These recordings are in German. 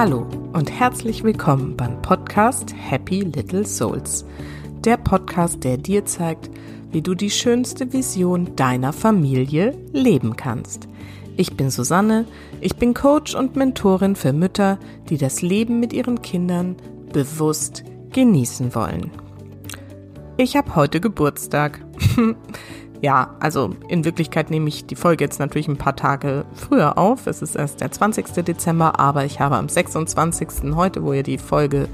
Hallo und herzlich willkommen beim Podcast Happy Little Souls. Der Podcast, der dir zeigt, wie du die schönste Vision deiner Familie leben kannst. Ich bin Susanne, ich bin Coach und Mentorin für Mütter, die das Leben mit ihren Kindern bewusst genießen wollen. Ich habe heute Geburtstag. Ja, also in Wirklichkeit nehme ich die Folge jetzt natürlich ein paar Tage früher auf. Es ist erst der 20. Dezember, aber ich habe am 26. heute, wo ihr die Folge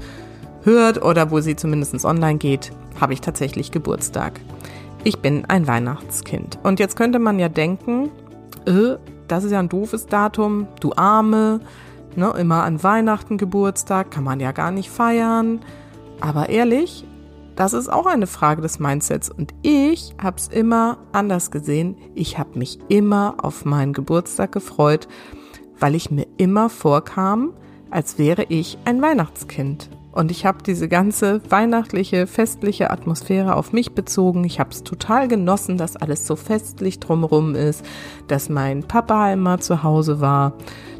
hört oder wo sie zumindest online geht, habe ich tatsächlich Geburtstag. Ich bin ein Weihnachtskind. Und jetzt könnte man ja denken, äh, das ist ja ein doofes Datum, du Arme, ne, immer an Weihnachten Geburtstag, kann man ja gar nicht feiern. Aber ehrlich, das ist auch eine Frage des Mindsets. Und ich habe es immer anders gesehen. Ich habe mich immer auf meinen Geburtstag gefreut, weil ich mir immer vorkam, als wäre ich ein Weihnachtskind. Und ich habe diese ganze weihnachtliche, festliche Atmosphäre auf mich bezogen. Ich habe es total genossen, dass alles so festlich drumherum ist, dass mein Papa immer zu Hause war,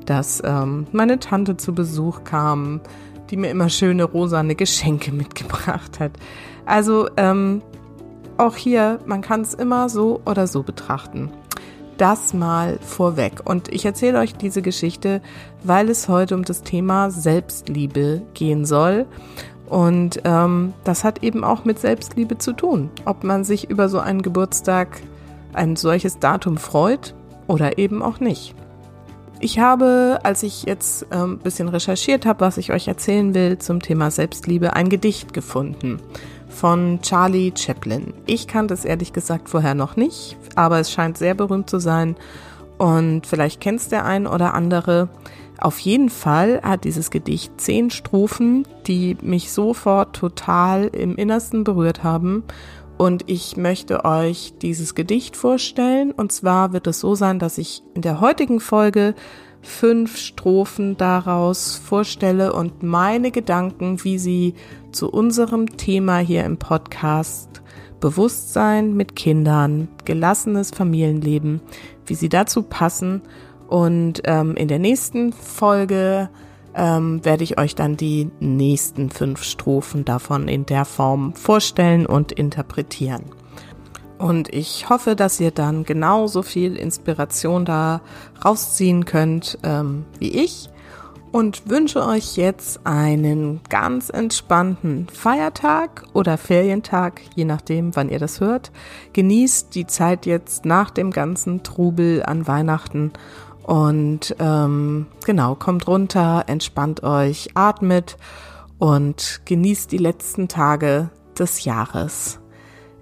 dass ähm, meine Tante zu Besuch kam, die mir immer schöne rosane Geschenke mitgebracht hat. Also ähm, auch hier, man kann es immer so oder so betrachten. Das mal vorweg. Und ich erzähle euch diese Geschichte, weil es heute um das Thema Selbstliebe gehen soll. Und ähm, das hat eben auch mit Selbstliebe zu tun. Ob man sich über so einen Geburtstag, ein solches Datum freut oder eben auch nicht. Ich habe, als ich jetzt ein ähm, bisschen recherchiert habe, was ich euch erzählen will zum Thema Selbstliebe, ein Gedicht gefunden von Charlie Chaplin. Ich kannte es ehrlich gesagt vorher noch nicht, aber es scheint sehr berühmt zu sein und vielleicht kennst der ein oder andere. Auf jeden Fall hat dieses Gedicht zehn Strophen, die mich sofort total im Innersten berührt haben und ich möchte euch dieses Gedicht vorstellen. Und zwar wird es so sein, dass ich in der heutigen Folge fünf Strophen daraus vorstelle und meine Gedanken, wie sie zu unserem Thema hier im Podcast Bewusstsein mit Kindern, gelassenes Familienleben, wie sie dazu passen. Und ähm, in der nächsten Folge ähm, werde ich euch dann die nächsten fünf Strophen davon in der Form vorstellen und interpretieren. Und ich hoffe, dass ihr dann genauso viel Inspiration da rausziehen könnt ähm, wie ich und wünsche euch jetzt einen ganz entspannten Feiertag oder Ferientag, je nachdem, wann ihr das hört. Genießt die Zeit jetzt nach dem ganzen Trubel an Weihnachten und ähm, genau, kommt runter, entspannt euch, atmet und genießt die letzten Tage des Jahres.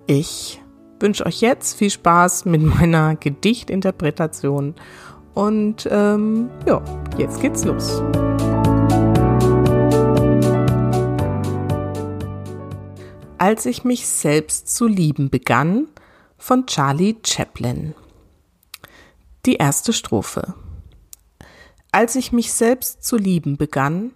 Ich wünsche euch jetzt viel Spaß mit meiner Gedichtinterpretation und ähm, ja, jetzt geht's los. Als ich mich selbst zu lieben begann von Charlie Chaplin. Die erste Strophe. Als ich mich selbst zu lieben begann,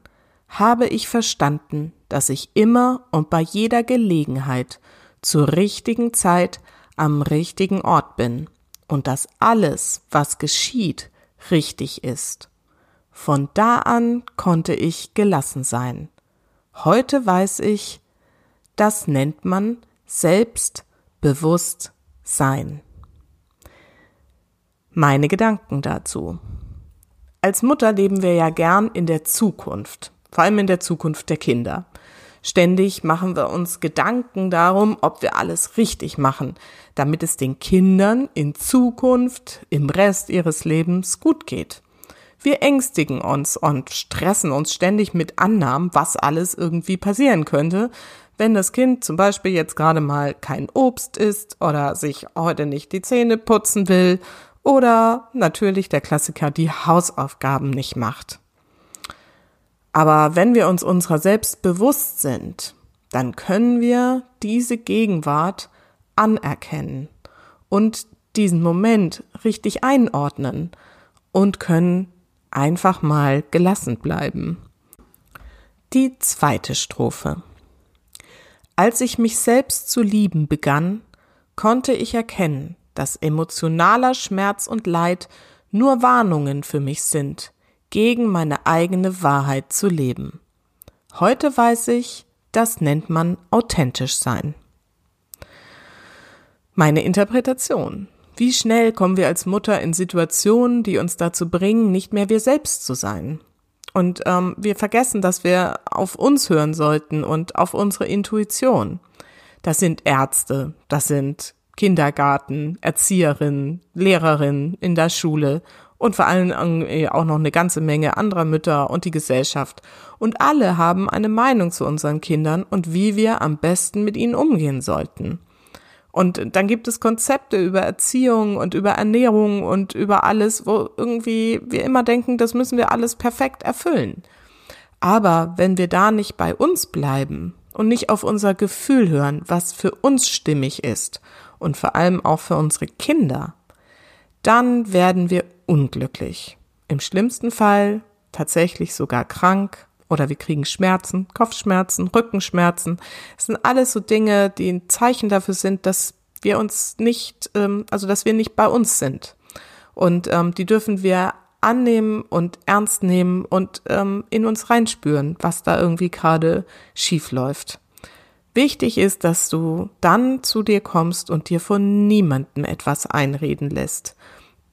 habe ich verstanden, dass ich immer und bei jeder Gelegenheit zur richtigen Zeit am richtigen Ort bin und dass alles, was geschieht, richtig ist. Von da an konnte ich gelassen sein. Heute weiß ich, das nennt man selbstbewusst sein meine Gedanken dazu. Als Mutter leben wir ja gern in der Zukunft, vor allem in der Zukunft der Kinder. Ständig machen wir uns Gedanken darum, ob wir alles richtig machen, damit es den Kindern in Zukunft, im Rest ihres Lebens gut geht. Wir ängstigen uns und stressen uns ständig mit Annahmen, was alles irgendwie passieren könnte, wenn das Kind zum Beispiel jetzt gerade mal kein Obst isst oder sich heute nicht die Zähne putzen will oder natürlich der Klassiker die Hausaufgaben nicht macht. Aber wenn wir uns unserer selbst bewusst sind, dann können wir diese Gegenwart anerkennen und diesen Moment richtig einordnen und können einfach mal gelassen bleiben. Die zweite Strophe. Als ich mich selbst zu lieben begann, konnte ich erkennen, dass emotionaler Schmerz und Leid nur Warnungen für mich sind, gegen meine eigene Wahrheit zu leben. Heute weiß ich, das nennt man authentisch sein. Meine Interpretation. Wie schnell kommen wir als Mutter in Situationen, die uns dazu bringen, nicht mehr wir selbst zu sein? Und ähm, wir vergessen, dass wir auf uns hören sollten und auf unsere Intuition. Das sind Ärzte, das sind Kindergarten, Erzieherinnen, Lehrerinnen in der Schule und vor allem äh, auch noch eine ganze Menge anderer Mütter und die Gesellschaft. Und alle haben eine Meinung zu unseren Kindern und wie wir am besten mit ihnen umgehen sollten. Und dann gibt es Konzepte über Erziehung und über Ernährung und über alles, wo irgendwie wir immer denken, das müssen wir alles perfekt erfüllen. Aber wenn wir da nicht bei uns bleiben und nicht auf unser Gefühl hören, was für uns stimmig ist und vor allem auch für unsere Kinder, dann werden wir unglücklich. Im schlimmsten Fall tatsächlich sogar krank oder wir kriegen Schmerzen, Kopfschmerzen, Rückenschmerzen. Es sind alles so Dinge, die ein Zeichen dafür sind, dass wir uns nicht, ähm, also dass wir nicht bei uns sind. Und ähm, die dürfen wir annehmen und ernst nehmen und ähm, in uns reinspüren, was da irgendwie gerade schief läuft. Wichtig ist, dass du dann zu dir kommst und dir von niemandem etwas einreden lässt.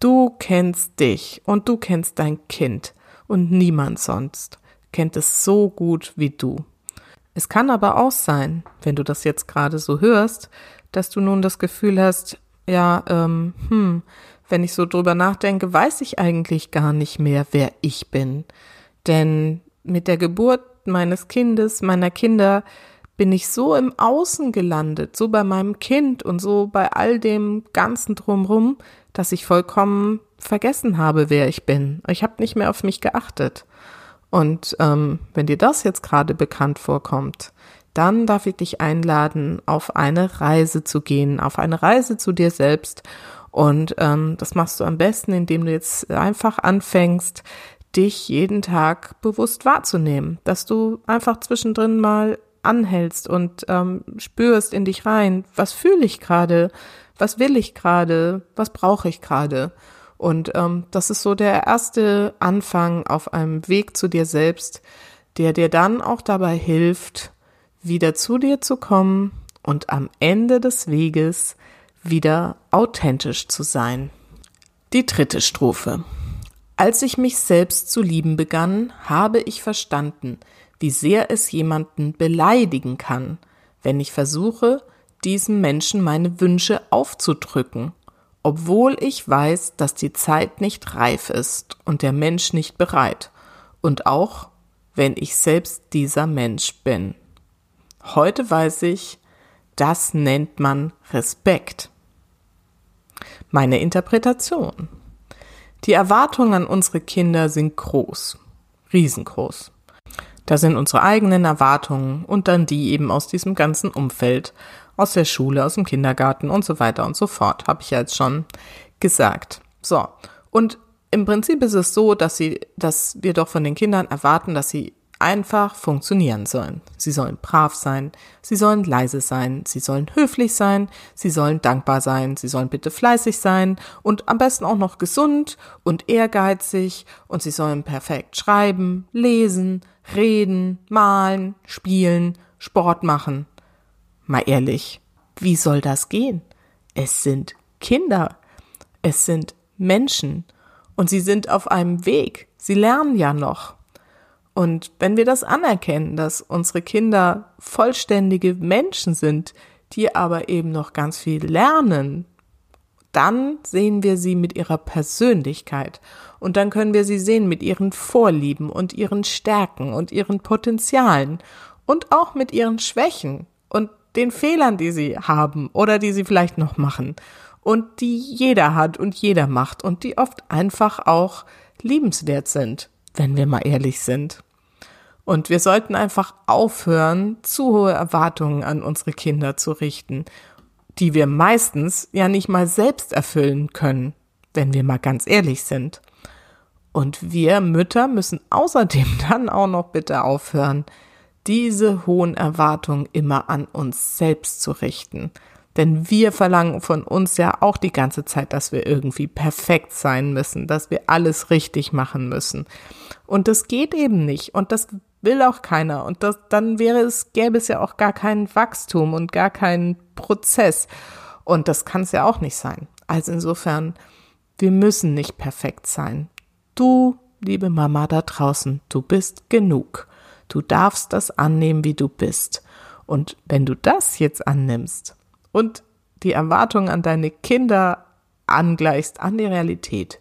Du kennst dich und du kennst dein Kind und niemand sonst kennt es so gut wie du. Es kann aber auch sein, wenn du das jetzt gerade so hörst, dass du nun das Gefühl hast, ja, ähm, hm, wenn ich so drüber nachdenke, weiß ich eigentlich gar nicht mehr, wer ich bin. Denn mit der Geburt meines Kindes, meiner Kinder, bin ich so im Außen gelandet, so bei meinem Kind und so bei all dem Ganzen drumrum, dass ich vollkommen vergessen habe, wer ich bin. Ich habe nicht mehr auf mich geachtet. Und ähm, wenn dir das jetzt gerade bekannt vorkommt, dann darf ich dich einladen, auf eine Reise zu gehen, auf eine Reise zu dir selbst. Und ähm, das machst du am besten, indem du jetzt einfach anfängst, dich jeden Tag bewusst wahrzunehmen, dass du einfach zwischendrin mal anhältst und ähm, spürst in dich rein, was fühle ich gerade, was will ich gerade, was brauche ich gerade. Und ähm, das ist so der erste Anfang auf einem Weg zu dir selbst, der dir dann auch dabei hilft, wieder zu dir zu kommen und am Ende des Weges wieder authentisch zu sein. Die dritte Strophe. Als ich mich selbst zu lieben begann, habe ich verstanden, wie sehr es jemanden beleidigen kann, wenn ich versuche, diesem Menschen meine Wünsche aufzudrücken, obwohl ich weiß, dass die Zeit nicht reif ist und der Mensch nicht bereit, und auch wenn ich selbst dieser Mensch bin. Heute weiß ich, das nennt man Respekt. Meine Interpretation. Die Erwartungen an unsere Kinder sind groß, riesengroß. Da sind unsere eigenen Erwartungen und dann die eben aus diesem ganzen Umfeld, aus der Schule, aus dem Kindergarten und so weiter und so fort, habe ich ja jetzt schon gesagt. So, und im Prinzip ist es so, dass sie, dass wir doch von den Kindern erwarten, dass sie einfach funktionieren sollen. Sie sollen brav sein, sie sollen leise sein, sie sollen höflich sein, sie sollen dankbar sein, sie sollen bitte fleißig sein und am besten auch noch gesund und ehrgeizig und sie sollen perfekt schreiben, lesen, reden, malen, spielen, Sport machen. Mal ehrlich, wie soll das gehen? Es sind Kinder, es sind Menschen und sie sind auf einem Weg, sie lernen ja noch. Und wenn wir das anerkennen, dass unsere Kinder vollständige Menschen sind, die aber eben noch ganz viel lernen, dann sehen wir sie mit ihrer Persönlichkeit und dann können wir sie sehen mit ihren Vorlieben und ihren Stärken und ihren Potenzialen und auch mit ihren Schwächen und den Fehlern, die sie haben oder die sie vielleicht noch machen und die jeder hat und jeder macht und die oft einfach auch liebenswert sind, wenn wir mal ehrlich sind. Und wir sollten einfach aufhören, zu hohe Erwartungen an unsere Kinder zu richten, die wir meistens ja nicht mal selbst erfüllen können, wenn wir mal ganz ehrlich sind. Und wir Mütter müssen außerdem dann auch noch bitte aufhören, diese hohen Erwartungen immer an uns selbst zu richten. Denn wir verlangen von uns ja auch die ganze Zeit, dass wir irgendwie perfekt sein müssen, dass wir alles richtig machen müssen. Und das geht eben nicht. Und das will auch keiner. Und das, dann wäre es, gäbe es ja auch gar kein Wachstum und gar keinen Prozess. Und das kann es ja auch nicht sein. Also insofern, wir müssen nicht perfekt sein. Du, liebe Mama da draußen, du bist genug. Du darfst das annehmen, wie du bist. Und wenn du das jetzt annimmst und die Erwartungen an deine Kinder angleichst an die Realität,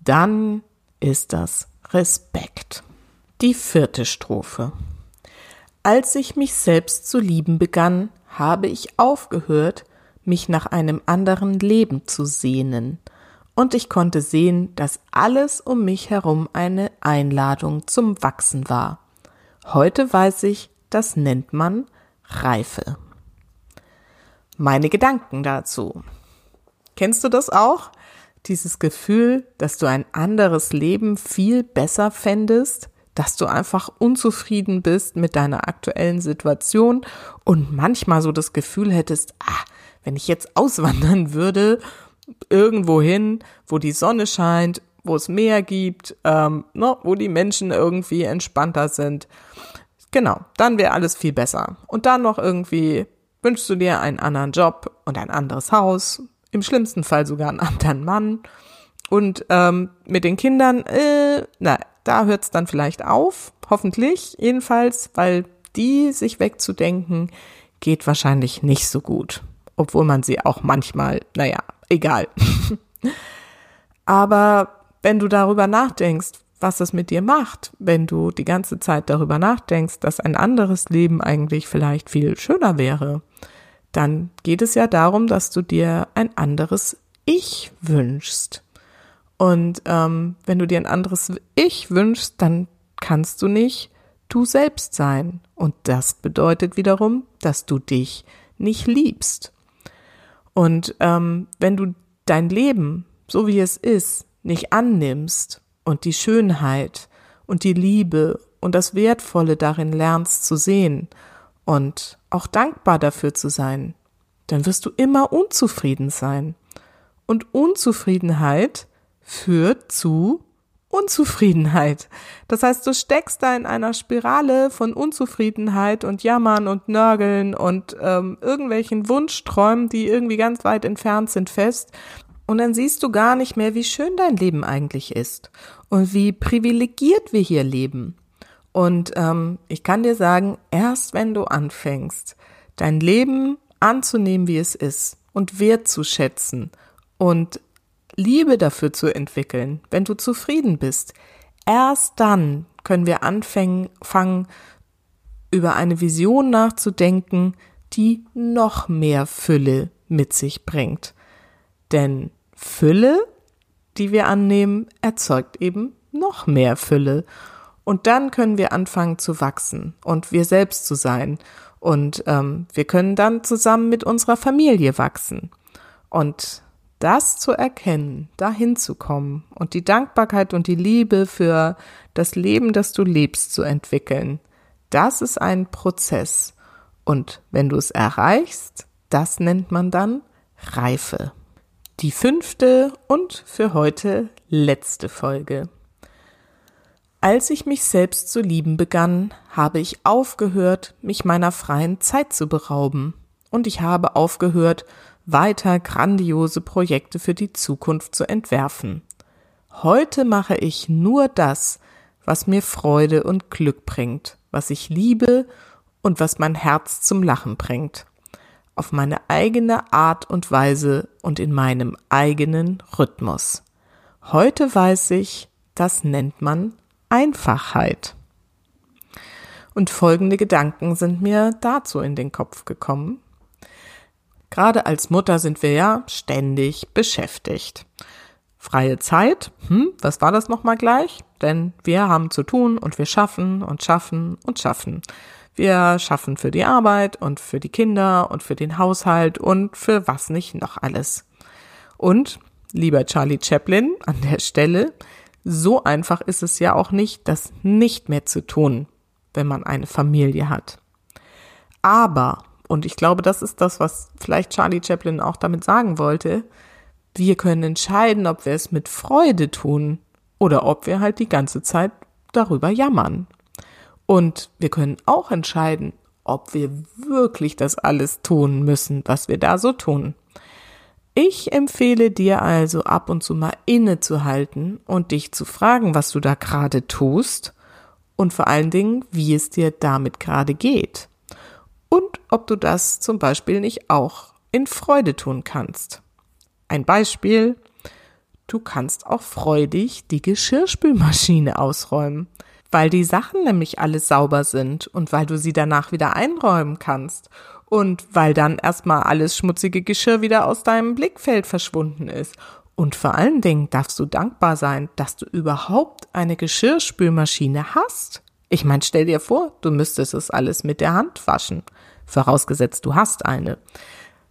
dann ist das Respekt. Die vierte Strophe. Als ich mich selbst zu lieben begann, habe ich aufgehört, mich nach einem anderen Leben zu sehnen, und ich konnte sehen, dass alles um mich herum eine Einladung zum Wachsen war. Heute weiß ich, das nennt man Reife. Meine Gedanken dazu. Kennst du das auch? Dieses Gefühl, dass du ein anderes Leben viel besser fändest, dass du einfach unzufrieden bist mit deiner aktuellen Situation und manchmal so das Gefühl hättest, ah, wenn ich jetzt auswandern würde, irgendwo hin, wo die Sonne scheint, wo es Meer gibt, ähm, ne, wo die Menschen irgendwie entspannter sind. Genau, dann wäre alles viel besser. Und dann noch irgendwie wünschst du dir einen anderen Job und ein anderes Haus, im schlimmsten Fall sogar einen anderen Mann. Und ähm, mit den Kindern, äh, na, da hört es dann vielleicht auf, hoffentlich jedenfalls, weil die sich wegzudenken, geht wahrscheinlich nicht so gut. Obwohl man sie auch manchmal, naja, egal. Aber wenn du darüber nachdenkst, was das mit dir macht, wenn du die ganze Zeit darüber nachdenkst, dass ein anderes Leben eigentlich vielleicht viel schöner wäre, dann geht es ja darum, dass du dir ein anderes Ich wünschst. Und ähm, wenn du dir ein anderes Ich wünschst, dann kannst du nicht du selbst sein. Und das bedeutet wiederum, dass du dich nicht liebst. Und ähm, wenn du dein Leben, so wie es ist, nicht annimmst und die Schönheit und die Liebe und das Wertvolle darin lernst zu sehen und auch dankbar dafür zu sein, dann wirst du immer unzufrieden sein. Und Unzufriedenheit führt zu Unzufriedenheit. Das heißt, du steckst da in einer Spirale von Unzufriedenheit und Jammern und Nörgeln und ähm, irgendwelchen Wunschträumen, die irgendwie ganz weit entfernt sind, fest. Und dann siehst du gar nicht mehr, wie schön dein Leben eigentlich ist und wie privilegiert wir hier leben. Und ähm, ich kann dir sagen, erst wenn du anfängst, dein Leben anzunehmen, wie es ist und wertzuschätzen und Liebe dafür zu entwickeln, wenn du zufrieden bist, erst dann können wir anfangen, über eine Vision nachzudenken, die noch mehr Fülle mit sich bringt. Denn Fülle, die wir annehmen, erzeugt eben noch mehr Fülle. Und dann können wir anfangen zu wachsen und wir selbst zu sein. Und ähm, wir können dann zusammen mit unserer Familie wachsen. Und das zu erkennen, dahin zu kommen und die Dankbarkeit und die Liebe für das Leben, das du lebst, zu entwickeln, das ist ein Prozess. Und wenn du es erreichst, das nennt man dann Reife. Die fünfte und für heute letzte Folge. Als ich mich selbst zu lieben begann, habe ich aufgehört, mich meiner freien Zeit zu berauben. Und ich habe aufgehört, weiter grandiose Projekte für die Zukunft zu entwerfen. Heute mache ich nur das, was mir Freude und Glück bringt, was ich liebe und was mein Herz zum Lachen bringt. Auf meine eigene Art und Weise und in meinem eigenen Rhythmus. Heute weiß ich, das nennt man Einfachheit. Und folgende Gedanken sind mir dazu in den Kopf gekommen. Gerade als Mutter sind wir ja ständig beschäftigt. Freie Zeit, hm, was war das nochmal gleich? Denn wir haben zu tun und wir schaffen und schaffen und schaffen. Wir schaffen für die Arbeit und für die Kinder und für den Haushalt und für was nicht noch alles. Und, lieber Charlie Chaplin, an der Stelle, so einfach ist es ja auch nicht, das nicht mehr zu tun, wenn man eine Familie hat. Aber Und ich glaube, das ist das, was vielleicht Charlie Chaplin auch damit sagen wollte. Wir können entscheiden, ob wir es mit Freude tun oder ob wir halt die ganze Zeit darüber jammern. Und wir können auch entscheiden, ob wir wirklich das alles tun müssen, was wir da so tun. Ich empfehle dir also ab und zu mal innezuhalten und dich zu fragen, was du da gerade tust und vor allen Dingen, wie es dir damit gerade geht. Und ob du das zum Beispiel nicht auch in Freude tun kannst. Ein Beispiel, du kannst auch freudig die Geschirrspülmaschine ausräumen weil die Sachen nämlich alle sauber sind und weil du sie danach wieder einräumen kannst und weil dann erstmal alles schmutzige Geschirr wieder aus deinem Blickfeld verschwunden ist. Und vor allen Dingen darfst du dankbar sein, dass du überhaupt eine Geschirrspülmaschine hast. Ich meine, stell dir vor, du müsstest es alles mit der Hand waschen. Vorausgesetzt, du hast eine.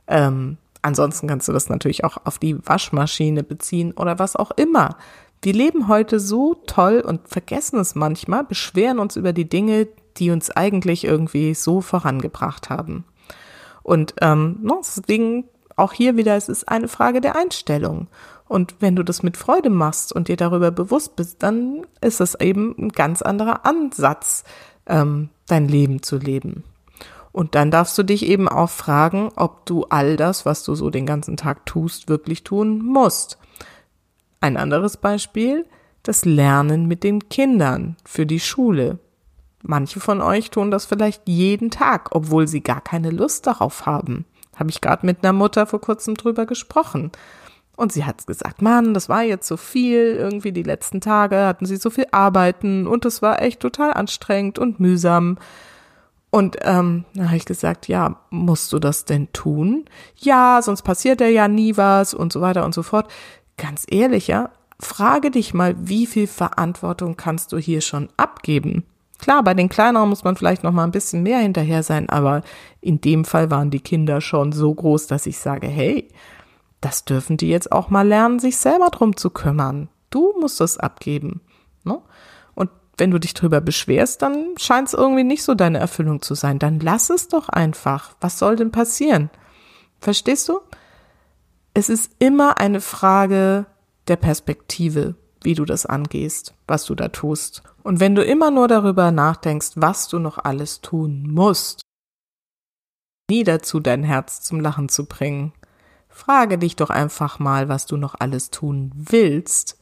Ähm, ansonsten kannst du das natürlich auch auf die Waschmaschine beziehen oder was auch immer. Wir leben heute so toll und vergessen es manchmal, beschweren uns über die Dinge, die uns eigentlich irgendwie so vorangebracht haben. Und ähm, deswegen auch hier wieder, es ist eine Frage der Einstellung. Und wenn du das mit Freude machst und dir darüber bewusst bist, dann ist es eben ein ganz anderer Ansatz, ähm, dein Leben zu leben. Und dann darfst du dich eben auch fragen, ob du all das, was du so den ganzen Tag tust, wirklich tun musst. Ein anderes Beispiel, das Lernen mit den Kindern für die Schule. Manche von euch tun das vielleicht jeden Tag, obwohl sie gar keine Lust darauf haben. Habe ich gerade mit einer Mutter vor kurzem drüber gesprochen. Und sie hat gesagt, Mann, das war jetzt so viel, irgendwie die letzten Tage hatten sie so viel Arbeiten und es war echt total anstrengend und mühsam. Und ähm, dann habe ich gesagt, ja, musst du das denn tun? Ja, sonst passiert ja ja nie was und so weiter und so fort ganz ehrlich, ja, frage dich mal, wie viel Verantwortung kannst du hier schon abgeben? Klar, bei den kleineren muss man vielleicht noch mal ein bisschen mehr hinterher sein, aber in dem Fall waren die Kinder schon so groß, dass ich sage, hey, das dürfen die jetzt auch mal lernen, sich selber drum zu kümmern. Du musst das abgeben. Ne? Wenn du dich drüber beschwerst, dann scheint es irgendwie nicht so deine Erfüllung zu sein. Dann lass es doch einfach. Was soll denn passieren? Verstehst du? es ist immer eine Frage der Perspektive, wie du das angehst, was du da tust. Und wenn du immer nur darüber nachdenkst, was du noch alles tun musst, nie dazu dein Herz zum Lachen zu bringen, frage dich doch einfach mal, was du noch alles tun willst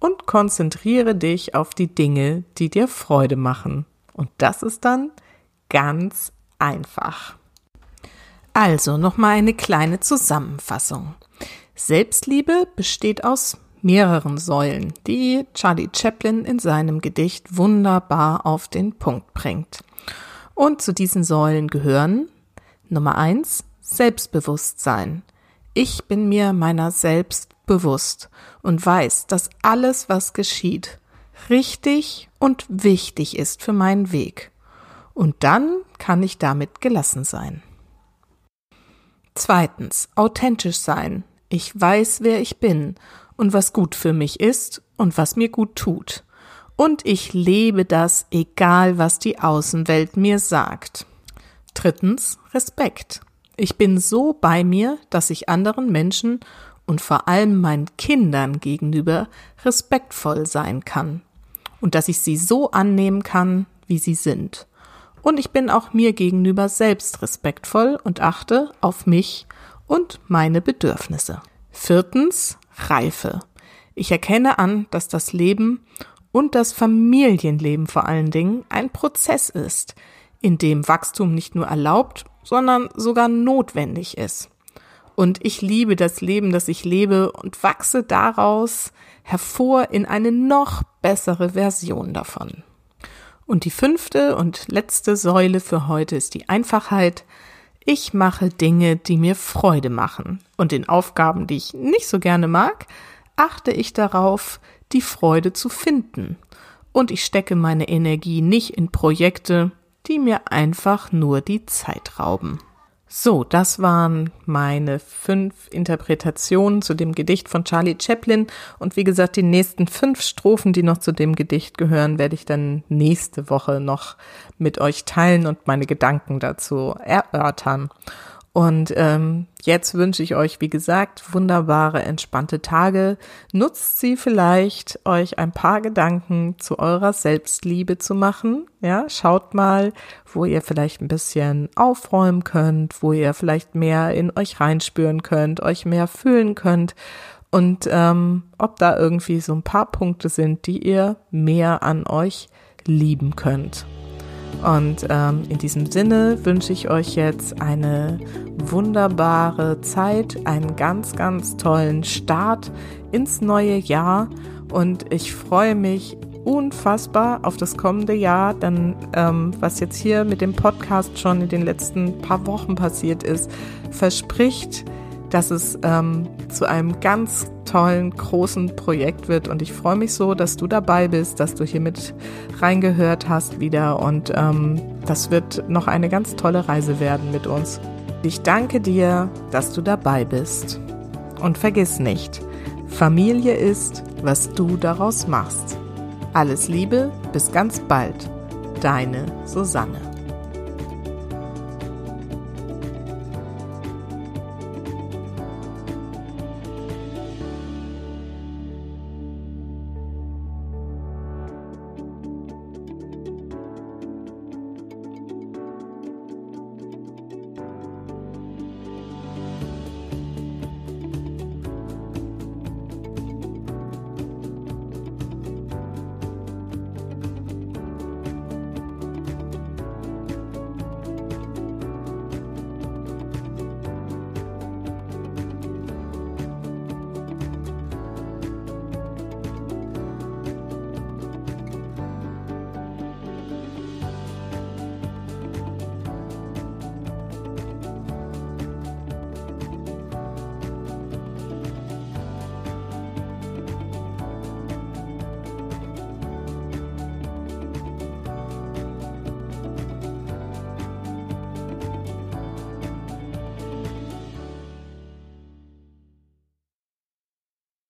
und konzentriere dich auf die Dinge, die dir Freude machen. Und das ist dann ganz einfach. Also nochmal eine kleine Zusammenfassung. Selbstliebe besteht aus mehreren Säulen, die Charlie Chaplin in seinem Gedicht wunderbar auf den Punkt bringt. Und zu diesen Säulen gehören Nummer eins Selbstbewusstsein. Ich bin mir meiner selbst bewusst und weiß, dass alles, was geschieht, richtig und wichtig ist für meinen Weg. Und dann kann ich damit gelassen sein. Zweitens, authentisch sein. Ich weiß, wer ich bin und was gut für mich ist und was mir gut tut. Und ich lebe das, egal was die Außenwelt mir sagt. Drittens, Respekt. Ich bin so bei mir, dass ich anderen Menschen und vor allem meinen Kindern gegenüber respektvoll sein kann und dass ich sie so annehmen kann, wie sie sind. Und ich bin auch mir gegenüber selbst respektvoll und achte auf mich und meine Bedürfnisse. Viertens, Reife. Ich erkenne an, dass das Leben und das Familienleben vor allen Dingen ein Prozess ist, in dem Wachstum nicht nur erlaubt, sondern sogar notwendig ist. Und ich liebe das Leben, das ich lebe und wachse daraus hervor in eine noch bessere Version davon. Und die fünfte und letzte Säule für heute ist die Einfachheit. Ich mache Dinge, die mir Freude machen. Und in Aufgaben, die ich nicht so gerne mag, achte ich darauf, die Freude zu finden. Und ich stecke meine Energie nicht in Projekte, die mir einfach nur die Zeit rauben. So, das waren meine fünf Interpretationen zu dem Gedicht von Charlie Chaplin. Und wie gesagt, die nächsten fünf Strophen, die noch zu dem Gedicht gehören, werde ich dann nächste Woche noch mit euch teilen und meine Gedanken dazu erörtern. Und ähm, jetzt wünsche ich euch, wie gesagt, wunderbare, entspannte Tage. Nutzt sie vielleicht, euch ein paar Gedanken zu eurer Selbstliebe zu machen. Ja, schaut mal, wo ihr vielleicht ein bisschen aufräumen könnt, wo ihr vielleicht mehr in euch reinspüren könnt, euch mehr fühlen könnt und ähm, ob da irgendwie so ein paar Punkte sind, die ihr mehr an euch lieben könnt. Und ähm, in diesem Sinne wünsche ich euch jetzt eine wunderbare Zeit, einen ganz, ganz tollen Start ins neue Jahr. Und ich freue mich unfassbar auf das kommende Jahr, denn ähm, was jetzt hier mit dem Podcast schon in den letzten paar Wochen passiert ist, verspricht, dass es ähm, zu einem ganz tollen, großen Projekt wird. Und ich freue mich so, dass du dabei bist, dass du hier mit reingehört hast wieder. Und ähm, das wird noch eine ganz tolle Reise werden mit uns. Ich danke dir, dass du dabei bist. Und vergiss nicht, Familie ist, was du daraus machst. Alles Liebe, bis ganz bald. Deine Susanne.